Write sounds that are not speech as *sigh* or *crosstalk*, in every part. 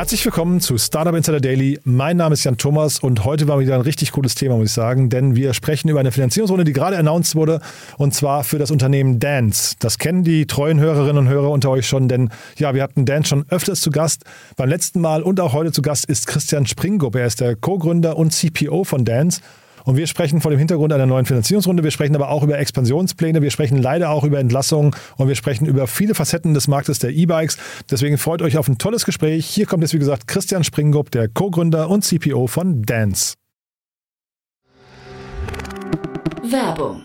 Herzlich willkommen zu Startup Insider Daily. Mein Name ist Jan Thomas und heute war wieder ein richtig cooles Thema, muss ich sagen, denn wir sprechen über eine Finanzierungsrunde, die gerade announced wurde und zwar für das Unternehmen Dance. Das kennen die treuen Hörerinnen und Hörer unter euch schon, denn ja, wir hatten Dance schon öfters zu Gast. Beim letzten Mal und auch heute zu Gast ist Christian Springgupp. Er ist der Co-Gründer und CPO von Dance. Und wir sprechen vor dem Hintergrund einer neuen Finanzierungsrunde. Wir sprechen aber auch über Expansionspläne. Wir sprechen leider auch über Entlassungen und wir sprechen über viele Facetten des Marktes der E-Bikes. Deswegen freut euch auf ein tolles Gespräch. Hier kommt jetzt, wie gesagt, Christian Springgupp, der Co-Gründer und CPO von Dance. Werbung.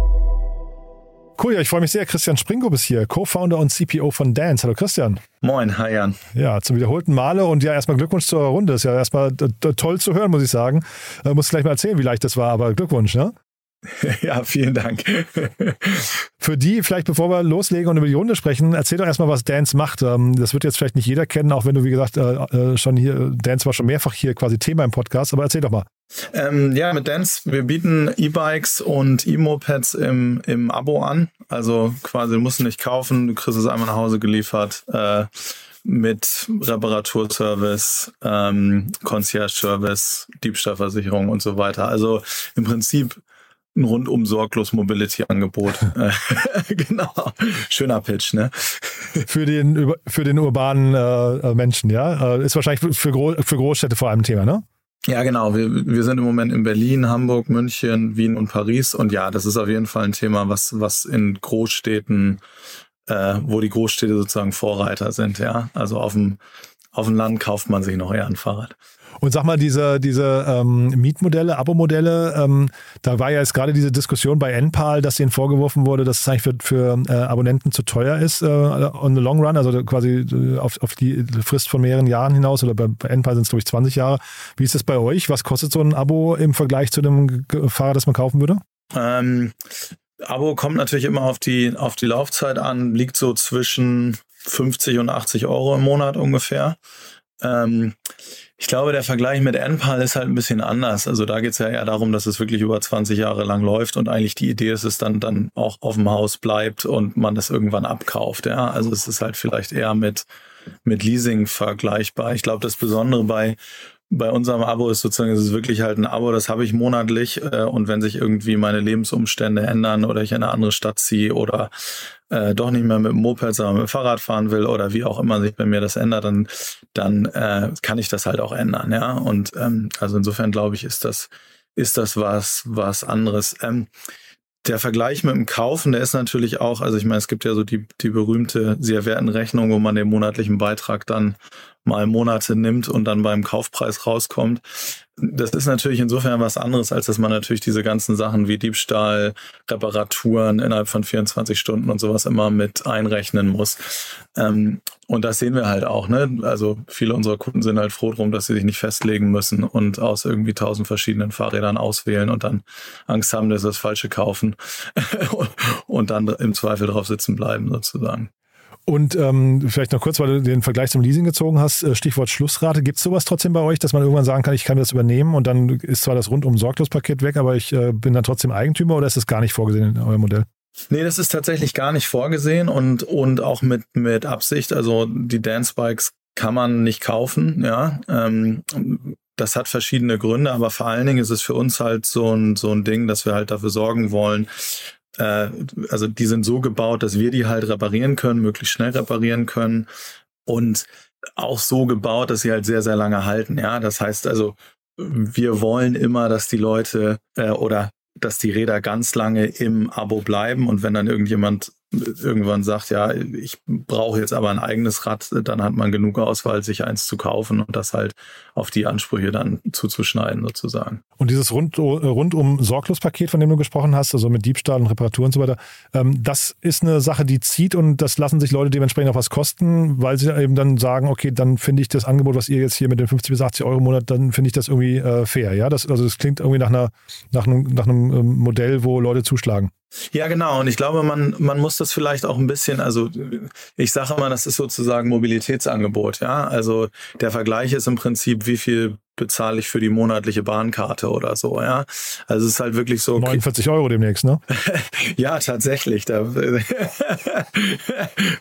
Cool, ja, ich freue mich sehr. Christian Springgupp ist hier, Co-Founder und CPO von Dance. Hallo Christian. Moin, hi Jan. Ja, zum wiederholten Male und ja, erstmal Glückwunsch zur Runde. Ist ja erstmal toll zu hören, muss ich sagen. Äh, muss gleich mal erzählen, wie leicht das war, aber Glückwunsch, ne? *laughs* Ja, vielen Dank. *laughs* Für die, vielleicht bevor wir loslegen und über die Runde sprechen, erzähl doch erstmal, was Dance macht. Ähm, das wird jetzt vielleicht nicht jeder kennen, auch wenn du, wie gesagt, äh, äh, schon hier, Dance war schon mehrfach hier quasi Thema im Podcast, aber erzähl doch mal. Ähm, ja, mit Dance, wir bieten E-Bikes und E-Mopeds im, im Abo an. Also quasi, du musst nicht kaufen, du kriegst es einmal nach Hause geliefert. Äh, mit Reparaturservice, ähm, Concierge-Service, Diebstahlversicherung und so weiter. Also im Prinzip ein rundum sorglos Mobility-Angebot. *laughs* *laughs* genau. Schöner Pitch, ne? Für den, für den urbanen äh, Menschen, ja? Ist wahrscheinlich für, Gro für Großstädte vor allem ein Thema, ne? Ja, genau. Wir, wir sind im Moment in Berlin, Hamburg, München, Wien und Paris. Und ja, das ist auf jeden Fall ein Thema, was, was in Großstädten, äh, wo die Großstädte sozusagen Vorreiter sind, ja. Also auf dem, auf dem Land kauft man sich noch eher ein Fahrrad. Und sag mal, diese, diese ähm, Mietmodelle, Abo-Modelle, ähm, da war ja jetzt gerade diese Diskussion bei NPAL, dass ihnen vorgeworfen wurde, dass es eigentlich für, für äh, Abonnenten zu teuer ist äh, on the long run, also quasi äh, auf, auf die Frist von mehreren Jahren hinaus oder bei, bei NPAL sind es, glaube ich, 20 Jahre. Wie ist das bei euch? Was kostet so ein Abo im Vergleich zu dem Fahrrad, das man kaufen würde? Ähm, Abo kommt natürlich immer auf die, auf die Laufzeit an, liegt so zwischen 50 und 80 Euro im Monat ungefähr. Ähm, ich glaube, der Vergleich mit NPAL ist halt ein bisschen anders. Also da geht es ja eher darum, dass es wirklich über 20 Jahre lang läuft und eigentlich die Idee ist, es dann, dann auch auf dem Haus bleibt und man das irgendwann abkauft. Ja? Also es ist halt vielleicht eher mit, mit Leasing vergleichbar. Ich glaube, das Besondere bei bei unserem Abo ist sozusagen, es ist wirklich halt ein Abo, das habe ich monatlich äh, und wenn sich irgendwie meine Lebensumstände ändern oder ich in eine andere Stadt ziehe oder äh, doch nicht mehr mit dem Moped, sondern mit dem Fahrrad fahren will oder wie auch immer sich bei mir das ändert, dann, dann äh, kann ich das halt auch ändern, ja. Und ähm, also insofern glaube ich, ist das, ist das was, was anderes. Ähm, der Vergleich mit dem Kaufen, der ist natürlich auch, also ich meine, es gibt ja so die, die berühmte sehr werten Rechnung, wo man den monatlichen Beitrag dann mal Monate nimmt und dann beim Kaufpreis rauskommt. Das ist natürlich insofern was anderes, als dass man natürlich diese ganzen Sachen wie Diebstahl, Reparaturen innerhalb von 24 Stunden und sowas immer mit einrechnen muss. Ähm, und das sehen wir halt auch. Ne? Also viele unserer Kunden sind halt froh drum, dass sie sich nicht festlegen müssen und aus irgendwie tausend verschiedenen Fahrrädern auswählen und dann Angst haben, dass sie das Falsche kaufen *laughs* und dann im Zweifel drauf sitzen bleiben sozusagen. Und ähm, vielleicht noch kurz, weil du den Vergleich zum Leasing gezogen hast, äh, Stichwort Schlussrate. Gibt es sowas trotzdem bei euch, dass man irgendwann sagen kann, ich kann das übernehmen und dann ist zwar das rundum sorglos Paket weg, aber ich äh, bin dann trotzdem Eigentümer oder ist das gar nicht vorgesehen in eurem Modell? Nee, das ist tatsächlich gar nicht vorgesehen und, und auch mit, mit Absicht. Also die Dance Bikes kann man nicht kaufen, ja. Ähm, das hat verschiedene Gründe, aber vor allen Dingen ist es für uns halt so ein, so ein Ding, dass wir halt dafür sorgen wollen, äh, also die sind so gebaut, dass wir die halt reparieren können, möglichst schnell reparieren können und auch so gebaut, dass sie halt sehr, sehr lange halten. Ja, das heißt also, wir wollen immer, dass die Leute äh, oder dass die Räder ganz lange im Abo bleiben und wenn dann irgendjemand irgendwann sagt, ja, ich brauche jetzt aber ein eigenes Rad, dann hat man genug Auswahl, sich eins zu kaufen und das halt auf die Ansprüche dann zuzuschneiden sozusagen. Und dieses rund, rundum Sorglos-Paket, von dem du gesprochen hast, also mit Diebstahl und Reparatur und so weiter, ähm, das ist eine Sache, die zieht und das lassen sich Leute dementsprechend auch was kosten, weil sie eben dann sagen, okay, dann finde ich das Angebot, was ihr jetzt hier mit den 50 bis 80 Euro im Monat, dann finde ich das irgendwie äh, fair. Ja, das, also das klingt irgendwie nach, einer, nach, einem, nach einem ähm, Modell, wo Leute zuschlagen. Ja, genau. Und ich glaube, man, man muss das vielleicht auch ein bisschen, also ich sage immer, das ist sozusagen Mobilitätsangebot, ja. Also der Vergleich ist im Prinzip, wie viel bezahle ich für die monatliche Bahnkarte oder so, ja. Also es ist halt wirklich so. 49 Euro demnächst, ne? *laughs* ja, tatsächlich. Da, *laughs*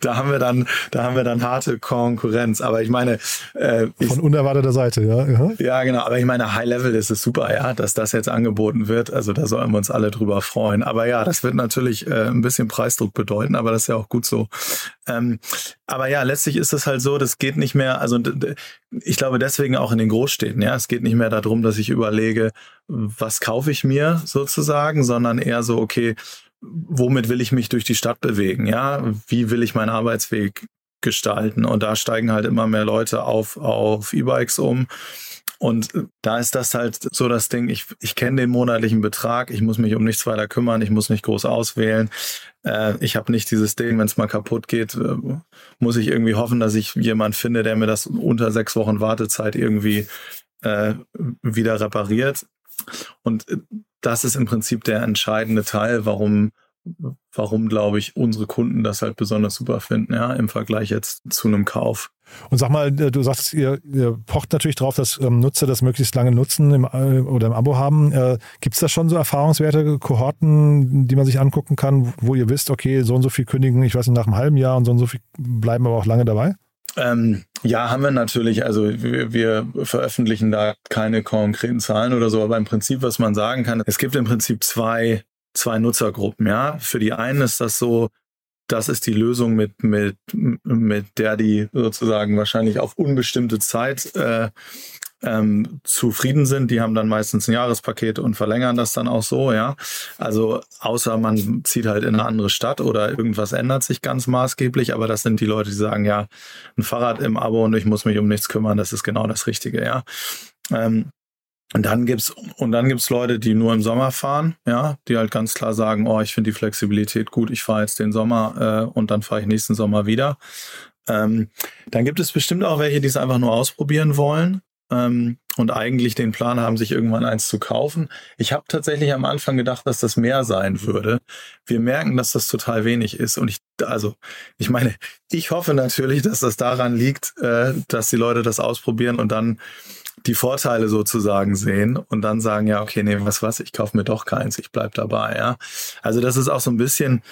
da haben wir dann, da haben wir dann harte Konkurrenz. Aber ich meine, äh, ich, von unerwarteter Seite, ja. Ja, ja genau. Aber ich meine, High Level ist es super, ja, dass das jetzt angeboten wird. Also da sollen wir uns alle drüber freuen. Aber ja, das wird natürlich äh, ein bisschen Preisdruck bedeuten, aber das ist ja auch gut so. Ähm, aber ja, letztlich ist es halt so, das geht nicht mehr, also ich glaube deswegen auch in den Großstädten, ja, es geht nicht mehr darum, dass ich überlege, was kaufe ich mir sozusagen, sondern eher so, okay, womit will ich mich durch die Stadt bewegen, ja, wie will ich meinen Arbeitsweg gestalten? Und da steigen halt immer mehr Leute auf, auf E-Bikes um. Und da ist das halt so das Ding, ich, ich kenne den monatlichen Betrag, ich muss mich um nichts weiter kümmern, ich muss nicht groß auswählen. Äh, ich habe nicht dieses Ding, wenn es mal kaputt geht, äh, muss ich irgendwie hoffen, dass ich jemand finde, der mir das unter sechs Wochen Wartezeit irgendwie äh, wieder repariert. Und äh, das ist im Prinzip der entscheidende Teil, warum warum, glaube ich, unsere Kunden das halt besonders super finden, ja, im Vergleich jetzt zu einem Kauf. Und sag mal, äh, du sagst, ihr, ihr pocht natürlich drauf, dass ähm, Nutzer das möglichst lange nutzen im, äh, oder im Abo haben. Äh, Gibt es da schon so Erfahrungswerte, Kohorten, die man sich angucken kann, wo ihr wisst, okay, so und so viel kündigen, ich weiß nicht, nach einem halben Jahr und so und so viel bleiben aber auch lange dabei? Ähm, ja, haben wir natürlich. Also wir, wir, veröffentlichen da keine konkreten Zahlen oder so, aber im Prinzip, was man sagen kann, es gibt im Prinzip zwei zwei Nutzergruppen, ja. Für die einen ist das so, das ist die Lösung, mit, mit, mit der die sozusagen wahrscheinlich auf unbestimmte Zeit äh, ähm, zufrieden sind. Die haben dann meistens ein Jahrespaket und verlängern das dann auch so, ja. Also außer man zieht halt in eine andere Stadt oder irgendwas ändert sich ganz maßgeblich, aber das sind die Leute, die sagen, ja, ein Fahrrad im Abo und ich muss mich um nichts kümmern, das ist genau das Richtige, ja. Ähm, und dann gibt's und dann gibt's Leute, die nur im Sommer fahren, ja, die halt ganz klar sagen, oh, ich finde die Flexibilität gut, ich fahre jetzt den Sommer äh, und dann fahre ich nächsten Sommer wieder. Ähm, dann gibt es bestimmt auch welche, die es einfach nur ausprobieren wollen ähm, und eigentlich den Plan haben, sich irgendwann eins zu kaufen. Ich habe tatsächlich am Anfang gedacht, dass das mehr sein würde. Wir merken, dass das total wenig ist und ich also ich meine, ich hoffe natürlich, dass das daran liegt, äh, dass die Leute das ausprobieren und dann die Vorteile sozusagen sehen und dann sagen, ja, okay, nee, was was, ich kaufe mir doch keins, ich bleib dabei, ja. Also das ist auch so ein bisschen,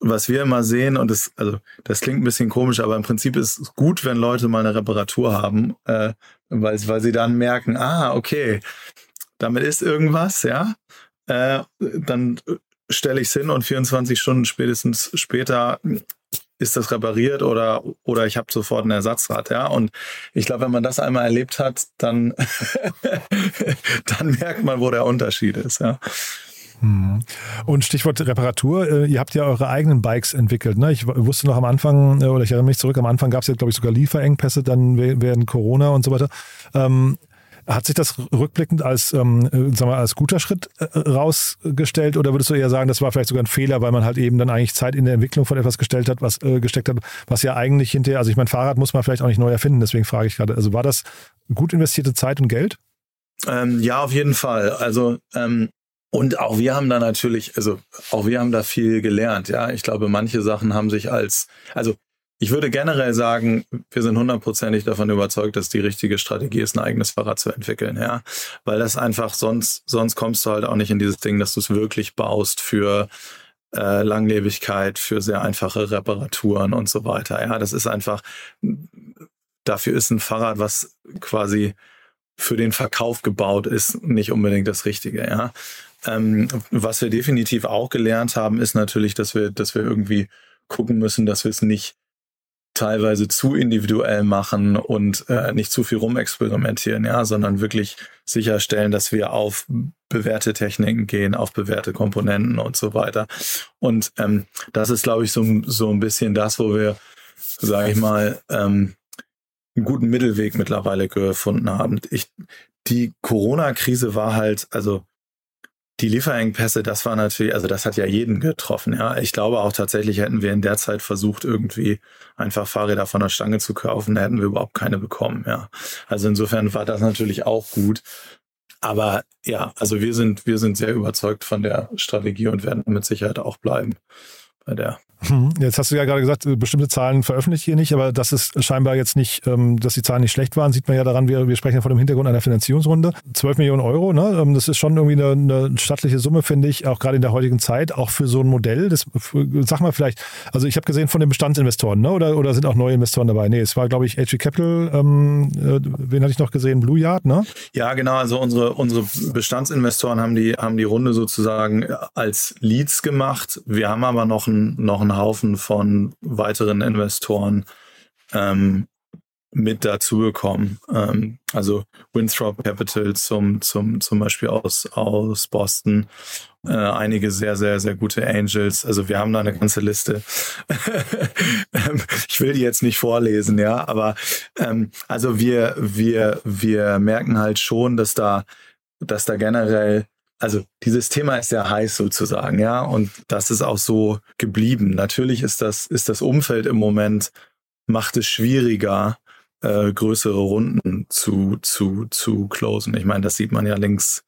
was wir immer sehen und das, also das klingt ein bisschen komisch, aber im Prinzip ist es gut, wenn Leute mal eine Reparatur haben, äh, weil, weil sie dann merken, ah, okay, damit ist irgendwas, ja. Äh, dann stelle ich es hin und 24 Stunden spätestens später ist das repariert oder, oder ich habe sofort ein Ersatzrad, ja. Und ich glaube, wenn man das einmal erlebt hat, dann, *laughs* dann merkt man, wo der Unterschied ist, ja. Hm. Und Stichwort Reparatur, äh, ihr habt ja eure eigenen Bikes entwickelt. Ne? Ich wusste noch am Anfang, äh, oder ich erinnere mich zurück, am Anfang gab es ja, glaube ich, sogar Lieferengpässe, dann während Corona und so weiter. Ähm, hat sich das rückblickend als, ähm, äh, sagen wir, als guter Schritt rausgestellt oder würdest du eher sagen, das war vielleicht sogar ein Fehler, weil man halt eben dann eigentlich Zeit in der Entwicklung von etwas gestellt hat, was äh, gesteckt hat, was ja eigentlich hinterher, also ich mein Fahrrad muss man vielleicht auch nicht neu erfinden, deswegen frage ich gerade, also war das gut investierte Zeit und Geld? Ähm, ja, auf jeden Fall. Also ähm, und auch wir haben da natürlich, also auch wir haben da viel gelernt, ja. Ich glaube, manche Sachen haben sich als, also ich würde generell sagen, wir sind hundertprozentig davon überzeugt, dass die richtige Strategie ist, ein eigenes Fahrrad zu entwickeln, ja. Weil das einfach sonst, sonst kommst du halt auch nicht in dieses Ding, dass du es wirklich baust für äh, Langlebigkeit, für sehr einfache Reparaturen und so weiter. Ja, das ist einfach, dafür ist ein Fahrrad, was quasi für den Verkauf gebaut ist, nicht unbedingt das Richtige, ja. Ähm, was wir definitiv auch gelernt haben, ist natürlich, dass wir, dass wir irgendwie gucken müssen, dass wir es nicht teilweise zu individuell machen und äh, nicht zu viel rumexperimentieren, ja, sondern wirklich sicherstellen, dass wir auf bewährte Techniken gehen, auf bewährte Komponenten und so weiter. Und ähm, das ist, glaube ich, so, so ein bisschen das, wo wir, sage ich mal, ähm, einen guten Mittelweg mittlerweile gefunden haben. Ich, die Corona-Krise war halt, also die Lieferengpässe, das war natürlich, also das hat ja jeden getroffen, ja. Ich glaube auch tatsächlich hätten wir in der Zeit versucht, irgendwie einfach Fahrräder von der Stange zu kaufen, da hätten wir überhaupt keine bekommen, ja. Also insofern war das natürlich auch gut. Aber ja, also wir sind, wir sind sehr überzeugt von der Strategie und werden mit Sicherheit auch bleiben bei der. Hm, jetzt hast du ja gerade gesagt, bestimmte Zahlen veröffentliche hier nicht, aber das ist scheinbar jetzt nicht, ähm, dass die Zahlen nicht schlecht waren, sieht man ja daran, wir, wir sprechen ja von dem Hintergrund einer Finanzierungsrunde. 12 Millionen Euro, ne? Ähm, das ist schon irgendwie eine, eine stattliche Summe, finde ich, auch gerade in der heutigen Zeit, auch für so ein Modell. Das, sag mal vielleicht, also ich habe gesehen von den Bestandsinvestoren, ne? oder, oder sind auch neue Investoren dabei? Nee, es war, glaube ich, HG Capital, ähm, äh, wen hatte ich noch gesehen? Blue Yard, ne? Ja, genau, also unsere, unsere Bestandsinvestoren haben die, haben die Runde sozusagen als Leads gemacht. Wir haben aber noch einen, noch einen Haufen von weiteren Investoren ähm, mit dazu bekommen. Ähm, also Winthrop Capital zum, zum, zum Beispiel aus, aus Boston. Äh, einige sehr, sehr, sehr gute Angels. Also wir haben da eine ganze Liste. *laughs* Ähm, ich will die jetzt nicht vorlesen, ja, aber ähm, also wir, wir, wir merken halt schon, dass da, dass da generell also dieses Thema ist sehr heiß sozusagen, ja, und das ist auch so geblieben. Natürlich ist das, ist das Umfeld im Moment, macht es schwieriger, äh, größere Runden zu, zu, zu closen. Ich meine, das sieht man ja links,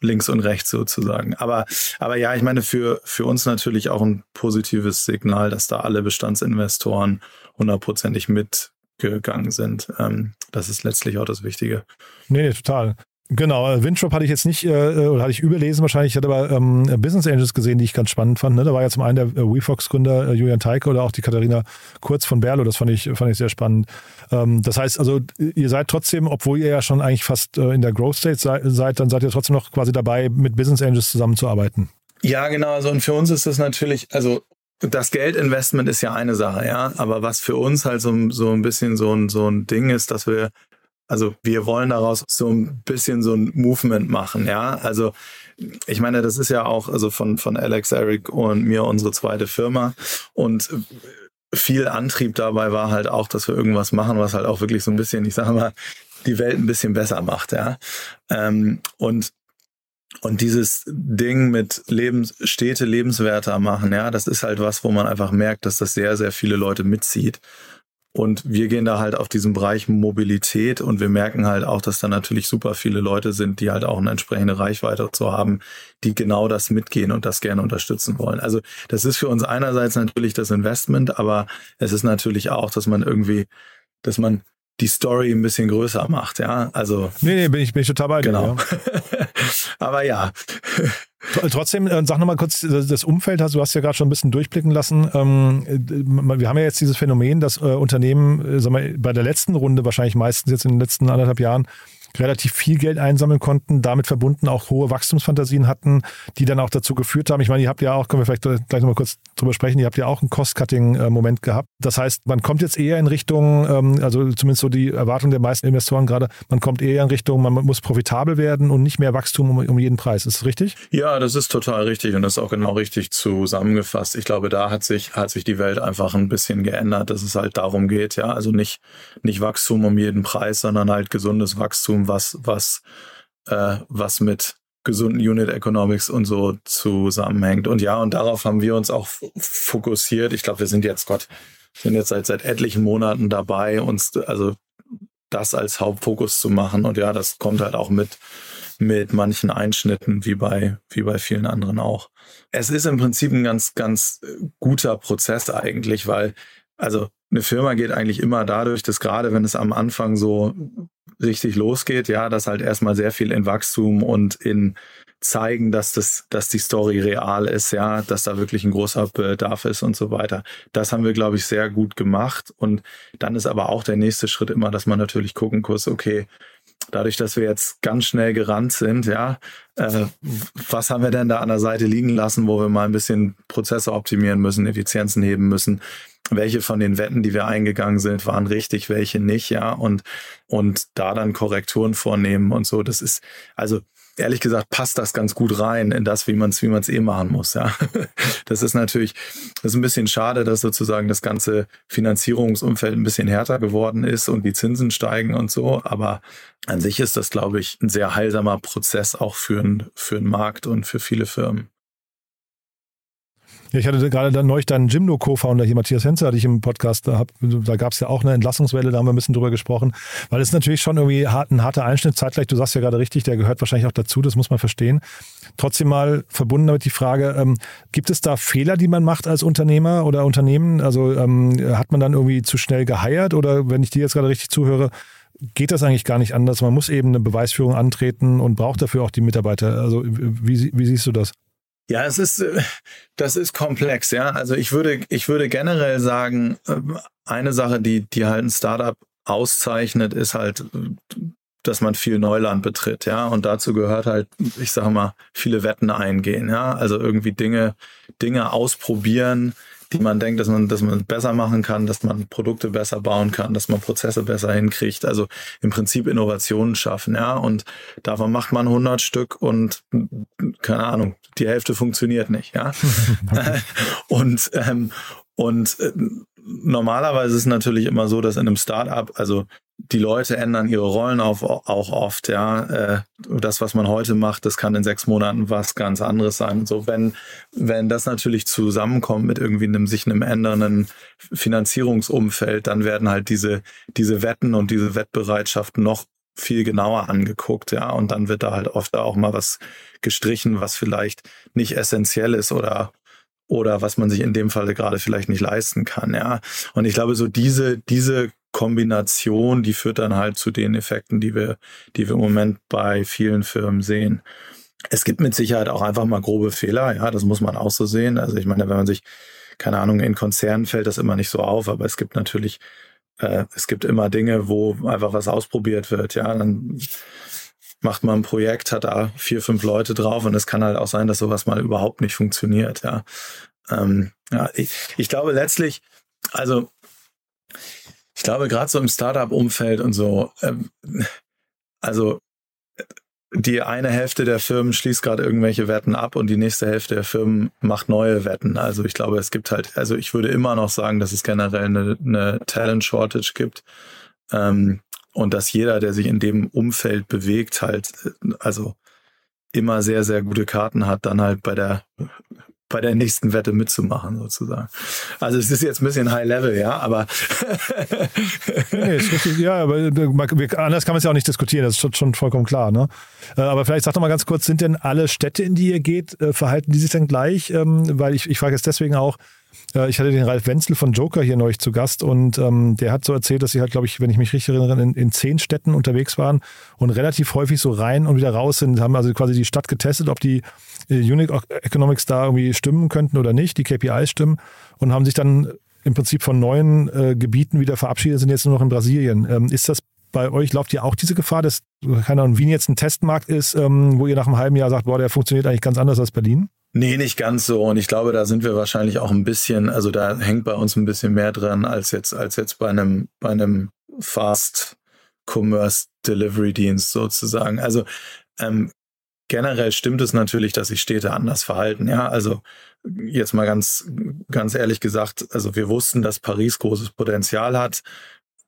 links und rechts sozusagen. Aber, aber ja, ich meine, für, für uns natürlich auch ein positives Signal, dass da alle Bestandsinvestoren hundertprozentig mitgegangen sind. Ähm, das ist letztlich auch das Wichtige. Nee, nee, total. Genau, äh, Windrop hatte ich jetzt nicht, äh, oder hatte ich überlesen wahrscheinlich, ich hatte aber ähm, Business Angels gesehen, die ich ganz spannend fand. Ne? Da war ja zum einen der äh, WeFox-Gründer äh, Julian Teike oder auch die Katharina Kurz von Berlo, das fand ich, fand ich sehr spannend. Ähm, das heißt also, ihr seid trotzdem, obwohl ihr ja schon eigentlich fast äh, in der Growth State sei, seid, dann seid ihr trotzdem noch quasi dabei, mit Business Angels zusammenzuarbeiten. Ja, genau, also und für uns ist das natürlich, also das Geldinvestment ist ja eine Sache, ja, aber was für uns halt so, so ein bisschen so ein, so ein Ding ist, dass wir also wir wollen daraus so ein bisschen so ein Movement machen, ja. Also ich meine, das ist ja auch also von, von Alex, Eric und mir unsere zweite Firma. Und viel Antrieb dabei war halt auch, dass wir irgendwas machen, was halt auch wirklich so ein bisschen, ich sage mal, die Welt ein bisschen besser macht, ja. Ähm, und und dieses Ding mit Lebens, Städte lebenswerter machen, ja, das ist halt was, wo man einfach merkt, dass das sehr, sehr viele Leute mitzieht. Und wir gehen da halt auf diesen Bereich Mobilität und wir merken halt auch, dass da natürlich super viele Leute sind, die halt auch eine entsprechende Reichweite zu haben, die genau das mitgehen und das gerne unterstützen wollen. Also das ist für uns einerseits natürlich das Investment, aber es ist natürlich auch, dass man irgendwie, dass man die Story ein bisschen größer macht, ja. Also. Nee, nee, bin ich, bin ich total bei dir. Genau. Ja. *laughs* aber ja. Trotzdem, äh, sag nochmal kurz das Umfeld, du hast ja gerade schon ein bisschen durchblicken lassen. Ähm, wir haben ja jetzt dieses Phänomen, dass äh, Unternehmen, äh, sag mal, bei der letzten Runde, wahrscheinlich meistens jetzt in den letzten anderthalb Jahren, relativ viel Geld einsammeln konnten, damit verbunden auch hohe Wachstumsfantasien hatten, die dann auch dazu geführt haben. Ich meine, ihr habt ja auch, können wir vielleicht gleich nochmal kurz drüber sprechen, ihr habt ja auch einen Cost-Cutting-Moment gehabt. Das heißt, man kommt jetzt eher in Richtung, ähm, also zumindest so die Erwartung der meisten Investoren gerade, man kommt eher in Richtung, man muss profitabel werden und nicht mehr Wachstum um, jeden Preis. Ist das richtig? Ja, das ist total richtig und das ist auch genau richtig zusammengefasst. Ich glaube, da hat sich, hat sich die Welt einfach ein bisschen geändert, dass es halt darum geht, ja, also nicht, nicht Wachstum um jeden Preis, sondern halt gesundes Wachstum was, was, äh, was mit gesunden Unit Economics und so zusammenhängt. Und ja, und darauf haben wir uns auch fokussiert. Ich glaube, wir sind jetzt, Gott, sind jetzt seit, seit etlichen Monaten dabei, uns also das als Hauptfokus zu machen. Und ja, das kommt halt auch mit, mit manchen Einschnitten, wie bei, wie bei vielen anderen auch. Es ist im Prinzip ein ganz, ganz guter Prozess eigentlich, weil, also eine Firma geht eigentlich immer dadurch, dass gerade wenn es am Anfang so richtig losgeht, ja, dass halt erstmal sehr viel in Wachstum und in zeigen, dass das, dass die Story real ist, ja, dass da wirklich ein großer Bedarf ist und so weiter. Das haben wir, glaube ich, sehr gut gemacht. Und dann ist aber auch der nächste Schritt immer, dass man natürlich gucken muss, okay, dadurch, dass wir jetzt ganz schnell gerannt sind, ja, äh, was haben wir denn da an der Seite liegen lassen, wo wir mal ein bisschen Prozesse optimieren müssen, Effizienzen heben müssen? Welche von den Wetten, die wir eingegangen sind, waren richtig, welche nicht, ja, und, und da dann Korrekturen vornehmen und so. Das ist, also ehrlich gesagt passt das ganz gut rein in das, wie man es wie man es eh machen muss. Ja, *laughs* das ist natürlich, das ist ein bisschen schade, dass sozusagen das ganze Finanzierungsumfeld ein bisschen härter geworden ist und die Zinsen steigen und so. Aber an sich ist das, glaube ich, ein sehr heilsamer Prozess auch für, ein, für einen Markt und für viele Firmen. Ja, ich hatte gerade dann neulich deinen Jimdo-Co-Founder hier, Matthias Henze, hatte ich im Podcast, da, da gab es ja auch eine Entlassungswelle, da haben wir ein bisschen drüber gesprochen, weil es natürlich schon irgendwie ein harter Einschnitt, zeitgleich, du sagst ja gerade richtig, der gehört wahrscheinlich auch dazu, das muss man verstehen. Trotzdem mal verbunden damit die Frage, ähm, gibt es da Fehler, die man macht als Unternehmer oder Unternehmen? Also ähm, hat man dann irgendwie zu schnell geheiert oder wenn ich dir jetzt gerade richtig zuhöre, geht das eigentlich gar nicht anders. Man muss eben eine Beweisführung antreten und braucht dafür auch die Mitarbeiter. Also wie, wie siehst du das? Ja, es ist, äh, das ist komplex, ja. Also ich würde, ich würde generell sagen, äh, eine Sache, die, die halt ein Startup auszeichnet, ist halt, dass man viel Neuland betritt, ja. Und dazu gehört halt, ich sage mal, viele Wetten eingehen, ja. Also irgendwie Dinge, Dinge ausprobieren, die man denkt, dass man, dass man besser machen kann, dass man Produkte besser bauen kann, dass man Prozesse besser hinkriegt. Also im Prinzip Innovationen schaffen, ja. Und davon macht man 100 Stück und keine Ahnung, die Hälfte funktioniert nicht, ja. *laughs* *laughs* und ähm, und äh, normalerweise ist es natürlich immer so, dass in einem Startup, also die Leute ändern ihre Rollen auf, auch oft, ja. Äh, das, was man heute macht, das kann in sechs Monaten was ganz anderes sein. so, wenn, wenn das natürlich zusammenkommt mit irgendwie einem sich einem ändernden Finanzierungsumfeld, dann werden halt diese, diese Wetten und diese Wettbereitschaft noch viel genauer angeguckt, ja. Und dann wird da halt oft auch mal was gestrichen, was vielleicht nicht essentiell ist oder oder was man sich in dem Falle gerade vielleicht nicht leisten kann, ja. Und ich glaube, so diese, diese Kombination, die führt dann halt zu den Effekten, die wir, die wir im Moment bei vielen Firmen sehen. Es gibt mit Sicherheit auch einfach mal grobe Fehler, ja, das muss man auch so sehen. Also ich meine, wenn man sich, keine Ahnung, in Konzernen fällt das immer nicht so auf, aber es gibt natürlich, äh, es gibt immer Dinge, wo einfach was ausprobiert wird, ja, dann macht man ein Projekt, hat da vier, fünf Leute drauf und es kann halt auch sein, dass sowas mal überhaupt nicht funktioniert, ja. Ähm, ja, ich, ich glaube letztlich, also ich glaube, gerade so im Startup-Umfeld und so, ähm, also die eine Hälfte der Firmen schließt gerade irgendwelche Wetten ab und die nächste Hälfte der Firmen macht neue Wetten. Also ich glaube, es gibt halt, also ich würde immer noch sagen, dass es generell eine, eine Talent Shortage gibt. Ähm, und dass jeder, der sich in dem Umfeld bewegt, halt, also immer sehr, sehr gute Karten hat, dann halt bei der bei der nächsten Wette mitzumachen, sozusagen. Also es ist jetzt ein bisschen High Level, ja, aber nee, richtig, ja, aber äh, anders kann man es ja auch nicht diskutieren, das ist schon vollkommen klar. Ne? Äh, aber vielleicht sag doch mal ganz kurz, sind denn alle Städte, in die ihr geht, äh, verhalten die sich denn gleich? Ähm, weil ich, ich frage jetzt deswegen auch, ich hatte den Ralf Wenzel von Joker hier neulich zu Gast und ähm, der hat so erzählt, dass sie halt, glaube ich, wenn ich mich richtig erinnere, in, in, zehn Städten unterwegs waren und relativ häufig so rein und wieder raus sind, haben also quasi die Stadt getestet, ob die äh, Unit Economics da irgendwie stimmen könnten oder nicht, die KPIs stimmen und haben sich dann im Prinzip von neuen äh, Gebieten wieder verabschiedet, sind jetzt nur noch in Brasilien. Ähm, ist das bei euch, lauft ihr auch diese Gefahr, dass, keine Ahnung, Wien jetzt ein Testmarkt ist, ähm, wo ihr nach einem halben Jahr sagt, boah, der funktioniert eigentlich ganz anders als Berlin? Nee, nicht ganz so. Und ich glaube, da sind wir wahrscheinlich auch ein bisschen, also da hängt bei uns ein bisschen mehr dran als jetzt, als jetzt bei einem, bei einem Fast Commerce Delivery Dienst sozusagen. Also ähm, generell stimmt es natürlich, dass sich Städte anders verhalten. Ja, also jetzt mal ganz, ganz ehrlich gesagt, also wir wussten, dass Paris großes Potenzial hat.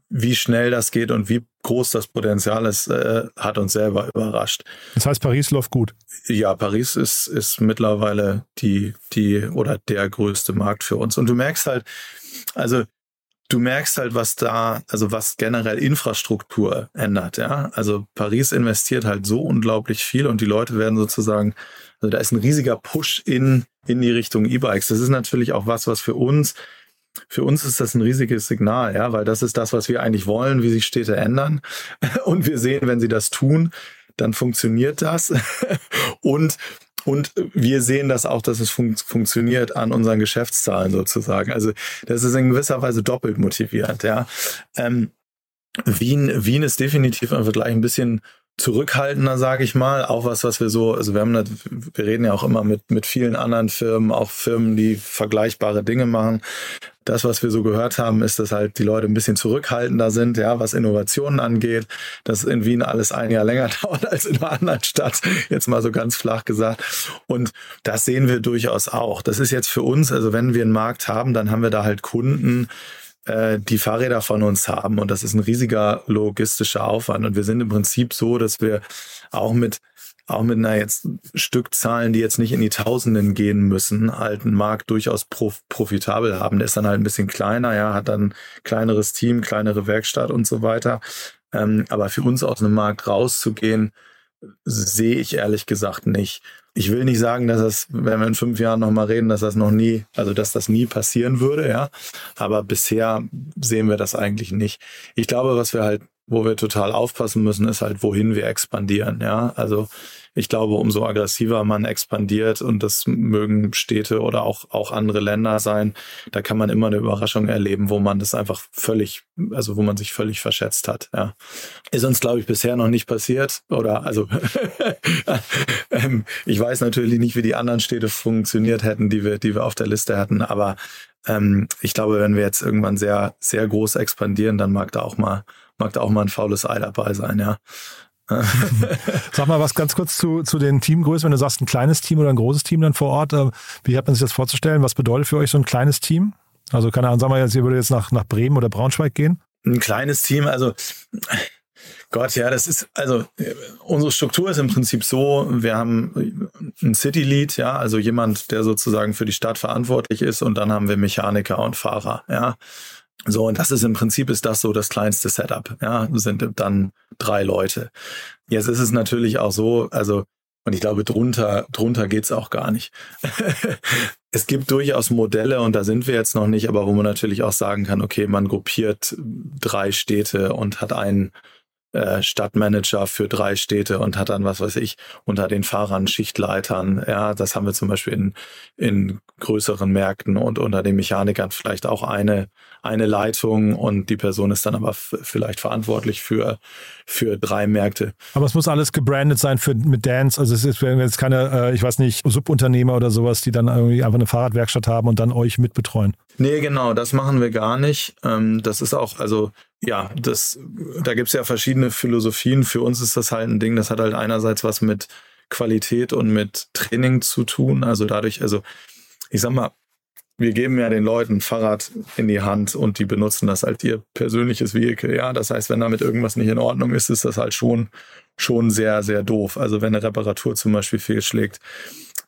Wie schnell das geht und wie groß das Potenzial ist, äh, hat uns selber überrascht. Das heißt, Paris läuft gut. Ja, Paris ist, ist mittlerweile die, die oder der größte Markt für uns. Und du merkst halt, also du merkst halt, was da, also was generell Infrastruktur ändert, ja. Also Paris investiert halt so unglaublich viel und die Leute werden sozusagen, also da ist ein riesiger Push in, in die Richtung E-Bikes. Das ist natürlich auch was, was für uns, für uns ist das ein riesiges Signal, ja, weil das ist das, was wir eigentlich wollen, wie sich Städte ändern. *laughs* Und wir sehen, wenn sie das tun, dann funktioniert das. *laughs* Und und wir sehen das auch, dass es fun funktioniert an unseren Geschäftszahlen sozusagen. Also das ist in gewisser Weise doppelt motivierend, ja. Ähm, Wien, Wien ist definitiv im Vergleich ein bisschen zurückhaltender, sage ich mal. Auch was, was wir so, also wir haben, wir reden ja auch immer mit, mit vielen anderen Firmen, auch Firmen, die vergleichbare Dinge machen. Das, was wir so gehört haben, ist, dass halt die Leute ein bisschen zurückhaltender sind, ja, was Innovationen angeht, dass in Wien alles ein Jahr länger *laughs* dauert als in einer anderen Stadt, jetzt mal so ganz flach gesagt. Und das sehen wir durchaus auch. Das ist jetzt für uns, also wenn wir einen Markt haben, dann haben wir da halt Kunden, äh, die Fahrräder von uns haben. Und das ist ein riesiger logistischer Aufwand. Und wir sind im Prinzip so, dass wir auch mit auch mit einer jetzt Stückzahlen, die jetzt nicht in die Tausenden gehen müssen, halt einen Markt durchaus prof profitabel haben. Der ist dann halt ein bisschen kleiner, ja, hat dann kleineres Team, kleinere Werkstatt und so weiter. Ähm, aber für uns aus einem Markt rauszugehen, sehe ich ehrlich gesagt nicht ich will nicht sagen, dass das, wenn wir in fünf Jahren nochmal reden, dass das noch nie, also dass das nie passieren würde, ja. Aber bisher sehen wir das eigentlich nicht. Ich glaube, was wir halt, wo wir total aufpassen müssen, ist halt, wohin wir expandieren, ja. Also ich glaube, umso aggressiver man expandiert und das mögen Städte oder auch, auch andere Länder sein, da kann man immer eine Überraschung erleben, wo man das einfach völlig, also wo man sich völlig verschätzt hat. Ja. Ist uns, glaube ich, bisher noch nicht passiert. Oder also *laughs* ähm, ich weiß natürlich nicht, wie die anderen Städte funktioniert hätten, die wir, die wir auf der Liste hatten, aber ähm, ich glaube, wenn wir jetzt irgendwann sehr, sehr groß expandieren, dann mag da auch mal, mag da auch mal ein faules Ei dabei sein, ja. *laughs* Sag mal was ganz kurz zu, zu den Teamgrößen. Wenn du sagst, ein kleines Team oder ein großes Team dann vor Ort, äh, wie hat man sich das vorzustellen? Was bedeutet für euch so ein kleines Team? Also keine Ahnung, sagen wir jetzt, ihr würdet jetzt nach, nach Bremen oder Braunschweig gehen? Ein kleines Team, also Gott, ja, das ist, also unsere Struktur ist im Prinzip so, wir haben ein City Lead, ja, also jemand, der sozusagen für die Stadt verantwortlich ist und dann haben wir Mechaniker und Fahrer, ja. So, und das ist im Prinzip ist das so das kleinste Setup. Ja, sind dann drei Leute. Jetzt ist es natürlich auch so, also, und ich glaube, drunter, drunter geht's auch gar nicht. *laughs* es gibt durchaus Modelle, und da sind wir jetzt noch nicht, aber wo man natürlich auch sagen kann, okay, man gruppiert drei Städte und hat einen äh, Stadtmanager für drei Städte und hat dann, was weiß ich, unter den Fahrern Schichtleitern. Ja, das haben wir zum Beispiel in, in größeren Märkten und unter den Mechanikern vielleicht auch eine, eine Leitung und die Person ist dann aber vielleicht verantwortlich für, für drei Märkte. Aber es muss alles gebrandet sein für, mit Dance. Also es ist jetzt keine, äh, ich weiß nicht, Subunternehmer oder sowas, die dann irgendwie einfach eine Fahrradwerkstatt haben und dann euch mitbetreuen. Nee, genau, das machen wir gar nicht. Ähm, das ist auch, also ja, das, da gibt's ja verschiedene Philosophien. Für uns ist das halt ein Ding, das hat halt einerseits was mit Qualität und mit Training zu tun. Also dadurch, also ich sag mal, wir geben ja den Leuten Fahrrad in die Hand und die benutzen das als ihr persönliches Vehikel. Ja, das heißt, wenn damit irgendwas nicht in Ordnung ist, ist das halt schon, schon sehr, sehr doof. Also wenn eine Reparatur zum Beispiel fehlschlägt,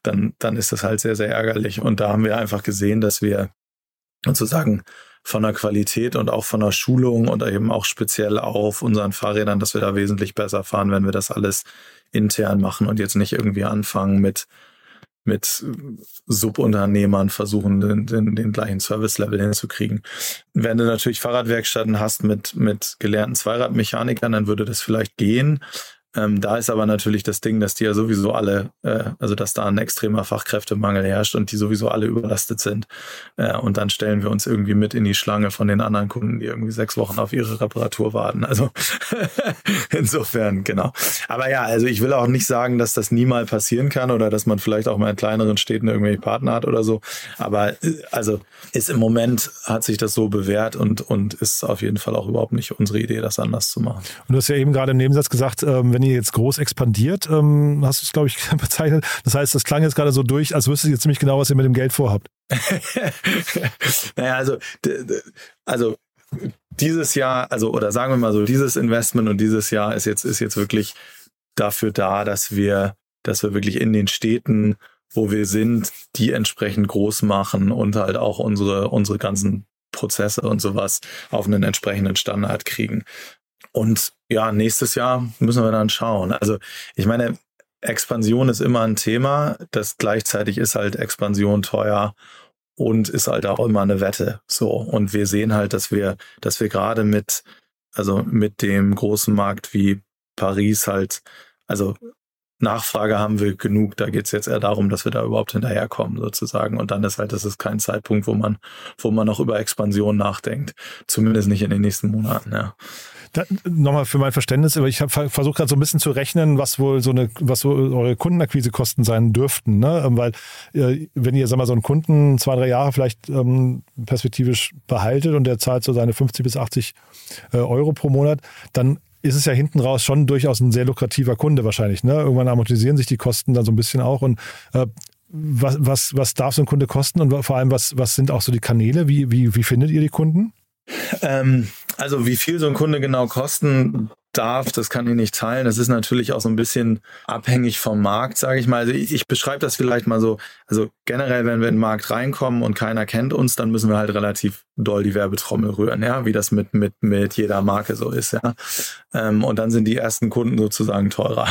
dann, dann ist das halt sehr, sehr ärgerlich. Und da haben wir einfach gesehen, dass wir sozusagen von der Qualität und auch von der Schulung und eben auch speziell auf unseren Fahrrädern, dass wir da wesentlich besser fahren, wenn wir das alles intern machen und jetzt nicht irgendwie anfangen mit mit Subunternehmern versuchen, den, den, den gleichen Service-Level hinzukriegen. Wenn du natürlich Fahrradwerkstätten hast mit, mit gelernten Zweiradmechanikern, dann würde das vielleicht gehen. Ähm, da ist aber natürlich das Ding, dass die ja sowieso alle, äh, also dass da ein extremer Fachkräftemangel herrscht und die sowieso alle überlastet sind. Äh, und dann stellen wir uns irgendwie mit in die Schlange von den anderen Kunden, die irgendwie sechs Wochen auf ihre Reparatur warten. Also *laughs* insofern, genau. Aber ja, also ich will auch nicht sagen, dass das nie mal passieren kann oder dass man vielleicht auch mal in kleineren Städten irgendwelche Partner hat oder so. Aber äh, also ist im Moment hat sich das so bewährt und, und ist auf jeden Fall auch überhaupt nicht unsere Idee, das anders zu machen. Und du hast ja eben gerade im Nebensatz gesagt, ähm, wenn ihr jetzt groß expandiert, ähm, hast du es, glaube ich, *laughs* bezeichnet. Das heißt, das klang jetzt gerade so durch, als wüsstet ihr ziemlich genau, was ihr mit dem Geld vorhabt. *laughs* naja, also, also dieses Jahr, also oder sagen wir mal so, dieses Investment und dieses Jahr ist jetzt, ist jetzt wirklich dafür da, dass wir, dass wir wirklich in den Städten, wo wir sind, die entsprechend groß machen und halt auch unsere, unsere ganzen Prozesse und sowas auf einen entsprechenden Standard kriegen. Und ja, nächstes Jahr müssen wir dann schauen. Also ich meine, Expansion ist immer ein Thema. Das gleichzeitig ist halt Expansion teuer und ist halt auch immer eine Wette. So. Und wir sehen halt, dass wir, dass wir gerade mit, also mit dem großen Markt wie Paris halt, also Nachfrage haben wir genug. Da geht es jetzt eher darum, dass wir da überhaupt hinterherkommen, sozusagen. Und dann ist halt, das ist kein Zeitpunkt, wo man, wo man noch über Expansion nachdenkt. Zumindest nicht in den nächsten Monaten, ja. Nochmal für mein Verständnis, aber ich versuche gerade so ein bisschen zu rechnen, was wohl so eine, was so eure Kundenakquisekosten sein dürften. Ne? Ähm, weil äh, wenn ihr, sag mal, so einen Kunden zwei, drei Jahre vielleicht ähm, perspektivisch behaltet und der zahlt so seine 50 bis 80 äh, Euro pro Monat, dann ist es ja hinten raus schon durchaus ein sehr lukrativer Kunde wahrscheinlich. Ne? Irgendwann amortisieren sich die Kosten dann so ein bisschen auch. Und äh, was, was, was darf so ein Kunde kosten und vor allem, was, was sind auch so die Kanäle? Wie, wie, wie findet ihr die Kunden? Ähm, also wie viel so ein Kunde genau kosten darf, das kann ich nicht teilen. Das ist natürlich auch so ein bisschen abhängig vom Markt, sage ich mal. Also ich, ich beschreibe das vielleicht mal so. Also generell, wenn wir in den Markt reinkommen und keiner kennt uns, dann müssen wir halt relativ doll die Werbetrommel rühren, ja, wie das mit, mit, mit jeder Marke so ist, ja. Ähm, und dann sind die ersten Kunden sozusagen teurer.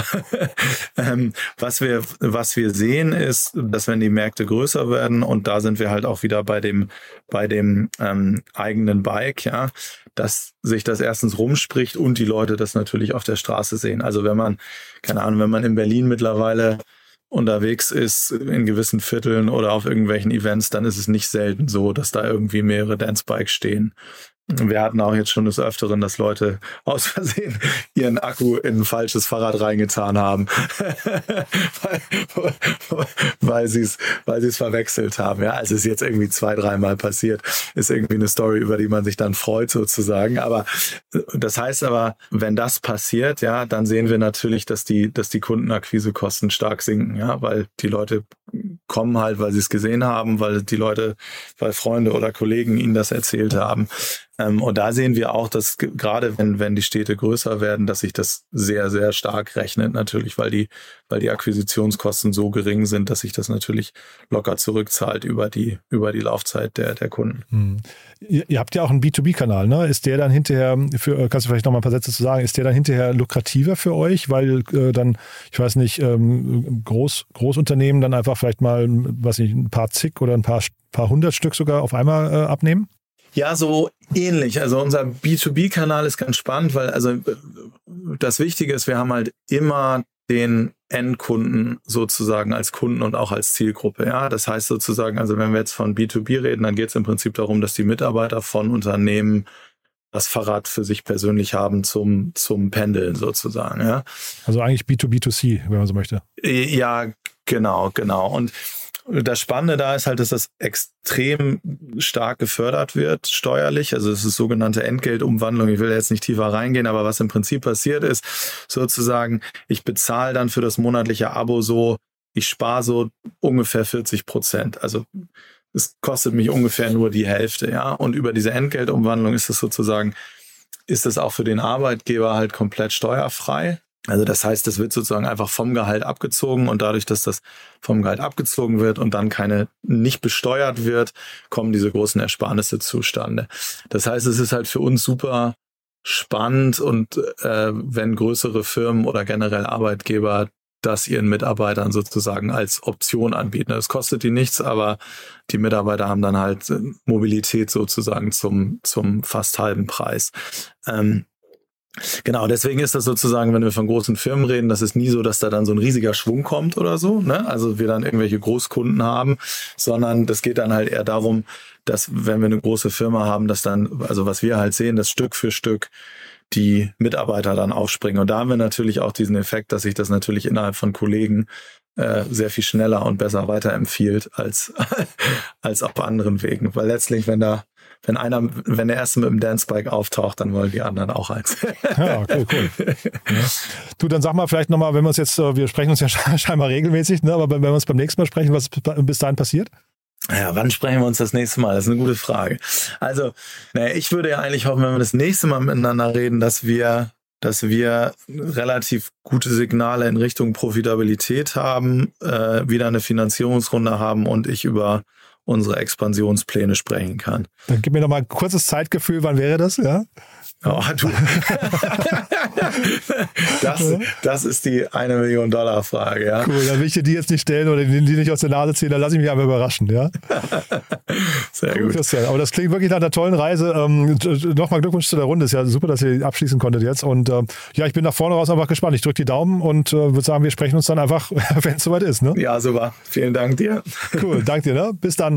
*laughs* ähm, was wir, was wir sehen ist, dass wenn die Märkte größer werden und da sind wir halt auch wieder bei dem, bei dem ähm, eigenen Bike, ja, dass sich das erstens rumspricht und die Leute das natürlich auf der Straße sehen. Also wenn man, keine Ahnung, wenn man in Berlin mittlerweile unterwegs ist in gewissen Vierteln oder auf irgendwelchen Events, dann ist es nicht selten so, dass da irgendwie mehrere Dancebikes stehen. Wir hatten auch jetzt schon des Öfteren, dass Leute aus Versehen ihren Akku in ein falsches Fahrrad reingetan haben, *laughs* weil, weil sie es verwechselt haben. Ja, also es ist jetzt irgendwie zwei, dreimal passiert. Ist irgendwie eine Story, über die man sich dann freut sozusagen. Aber das heißt aber, wenn das passiert, ja, dann sehen wir natürlich, dass die, dass die Kundenakquisekosten stark sinken, ja, weil die Leute kommen halt, weil sie es gesehen haben, weil die Leute, weil Freunde oder Kollegen ihnen das erzählt haben. Ähm, und da sehen wir auch, dass gerade wenn, wenn die Städte größer werden, dass sich das sehr, sehr stark rechnet natürlich, weil die, weil die Akquisitionskosten so gering sind, dass sich das natürlich locker zurückzahlt über die, über die Laufzeit der, der Kunden. Hm. Ihr, ihr, habt ja auch einen B2B-Kanal, ne? Ist der dann hinterher, für, kannst du vielleicht noch mal ein paar Sätze zu sagen, ist der dann hinterher lukrativer für euch, weil äh, dann, ich weiß nicht, ähm, Groß, Großunternehmen dann einfach vielleicht mal, was nicht, ein paar zig oder ein paar, paar hundert Stück sogar auf einmal äh, abnehmen? Ja, so ähnlich. Also unser B2B-Kanal ist ganz spannend, weil also das Wichtige ist, wir haben halt immer den Endkunden sozusagen als Kunden und auch als Zielgruppe. Ja, das heißt sozusagen, also wenn wir jetzt von B2B reden, dann geht es im Prinzip darum, dass die Mitarbeiter von Unternehmen das Fahrrad für sich persönlich haben zum, zum Pendeln sozusagen. Ja. Also eigentlich B2B2C, wenn man so möchte. Ja, genau, genau. Und das Spannende da ist halt, dass das extrem stark gefördert wird steuerlich. Also es ist sogenannte Entgeltumwandlung. Ich will jetzt nicht tiefer reingehen, aber was im Prinzip passiert ist, sozusagen, ich bezahle dann für das monatliche Abo so, ich spare so ungefähr 40 Prozent. Also es kostet mich ungefähr nur die Hälfte, ja. Und über diese Entgeltumwandlung ist es sozusagen, ist es auch für den Arbeitgeber halt komplett steuerfrei. Also das heißt, das wird sozusagen einfach vom Gehalt abgezogen und dadurch, dass das vom Gehalt abgezogen wird und dann keine nicht besteuert wird, kommen diese großen Ersparnisse zustande. Das heißt, es ist halt für uns super spannend und äh, wenn größere Firmen oder generell Arbeitgeber das ihren Mitarbeitern sozusagen als Option anbieten. Es kostet die nichts, aber die Mitarbeiter haben dann halt Mobilität sozusagen zum, zum fast halben Preis. Ähm, Genau, deswegen ist das sozusagen, wenn wir von großen Firmen reden, das ist nie so, dass da dann so ein riesiger Schwung kommt oder so, ne? Also wir dann irgendwelche Großkunden haben, sondern das geht dann halt eher darum, dass wenn wir eine große Firma haben, dass dann, also was wir halt sehen, dass Stück für Stück die Mitarbeiter dann aufspringen. Und da haben wir natürlich auch diesen Effekt, dass sich das natürlich innerhalb von Kollegen äh, sehr viel schneller und besser weiterempfiehlt als, *laughs* als auf anderen Wegen. Weil letztlich, wenn da wenn einer, wenn der erste mit dem Dancebike auftaucht, dann wollen die anderen auch eins. *laughs* ja, okay, cool. Ja. Du, dann sag mal vielleicht nochmal, wenn wir uns jetzt, äh, wir sprechen uns ja *laughs* scheinbar regelmäßig, ne, aber wenn wir uns beim nächsten Mal sprechen, was bis dahin passiert? Ja, wann sprechen wir uns das nächste Mal? Das ist eine gute Frage. Also, naja, ich würde ja eigentlich hoffen, wenn wir das nächste Mal miteinander reden, dass wir, dass wir relativ gute Signale in Richtung Profitabilität haben, äh, wieder eine Finanzierungsrunde haben und ich über unsere Expansionspläne sprechen kann. Dann gib mir noch mal ein kurzes Zeitgefühl, wann wäre das, ja? Oh, du. *laughs* das, das ist die eine Million Dollar Frage, ja. Cool, dann will ich dir die jetzt nicht stellen oder die nicht aus der Nase ziehen, dann lasse ich mich einfach überraschen, ja. *laughs* Sehr cool, gut. Christian. Aber das klingt wirklich nach einer tollen Reise. Ähm, Nochmal Glückwunsch zu der Runde. Ist ja super, dass ihr abschließen konntet jetzt. Und ähm, ja, ich bin nach vorne raus einfach gespannt. Ich drücke die Daumen und äh, würde sagen, wir sprechen uns dann einfach, *laughs* wenn es soweit ist. Ne? Ja, super. Vielen Dank dir. Cool, danke dir. Ne? Bis dann.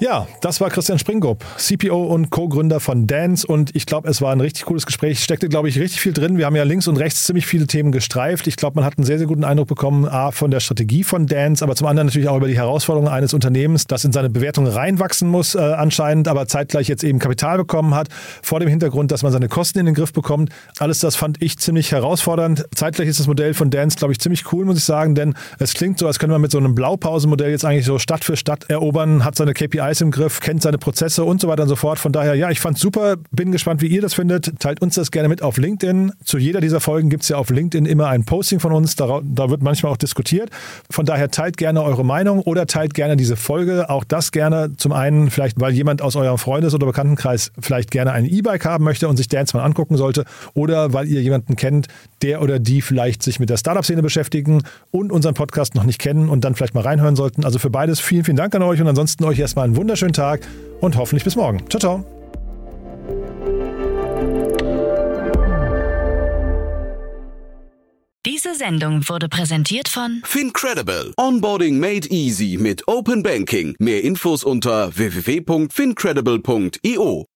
Ja, das war Christian Springrup, CPO und Co-Gründer von Dance und ich glaube, es war ein richtig cooles Gespräch. Steckte, glaube ich, richtig viel drin. Wir haben ja links und rechts ziemlich viele Themen gestreift. Ich glaube, man hat einen sehr, sehr guten Eindruck bekommen, A, von der Strategie von Dance, aber zum anderen natürlich auch über die Herausforderungen eines Unternehmens, das in seine Bewertung reinwachsen muss äh, anscheinend, aber zeitgleich jetzt eben Kapital bekommen hat, vor dem Hintergrund, dass man seine Kosten in den Griff bekommt. Alles das fand ich ziemlich herausfordernd. Zeitgleich ist das Modell von Dance, glaube ich, ziemlich cool, muss ich sagen, denn es klingt so, als könnte man mit so einem Blaupausenmodell jetzt eigentlich so Stadt für Stadt erobern, hat seine KPIs KPIs im Griff, kennt seine Prozesse und so weiter und so fort. Von daher, ja, ich fand's super, bin gespannt, wie ihr das findet. Teilt uns das gerne mit auf LinkedIn. Zu jeder dieser Folgen gibt's ja auf LinkedIn immer ein Posting von uns. Da, da wird manchmal auch diskutiert. Von daher teilt gerne eure Meinung oder teilt gerne diese Folge. Auch das gerne zum einen vielleicht, weil jemand aus eurem Freundes- oder Bekanntenkreis vielleicht gerne ein E-Bike haben möchte und sich Dance mal angucken sollte oder weil ihr jemanden kennt, der oder die vielleicht sich mit der Startup-Szene beschäftigen und unseren Podcast noch nicht kennen und dann vielleicht mal reinhören sollten. Also für beides vielen, vielen Dank an euch und ansonsten euch erstmal einen wunderschönen Tag und hoffentlich bis morgen. Ciao, ciao. Diese Sendung wurde präsentiert von Fincredible. Onboarding made easy mit Open Banking. Mehr Infos unter www.fincredible.io.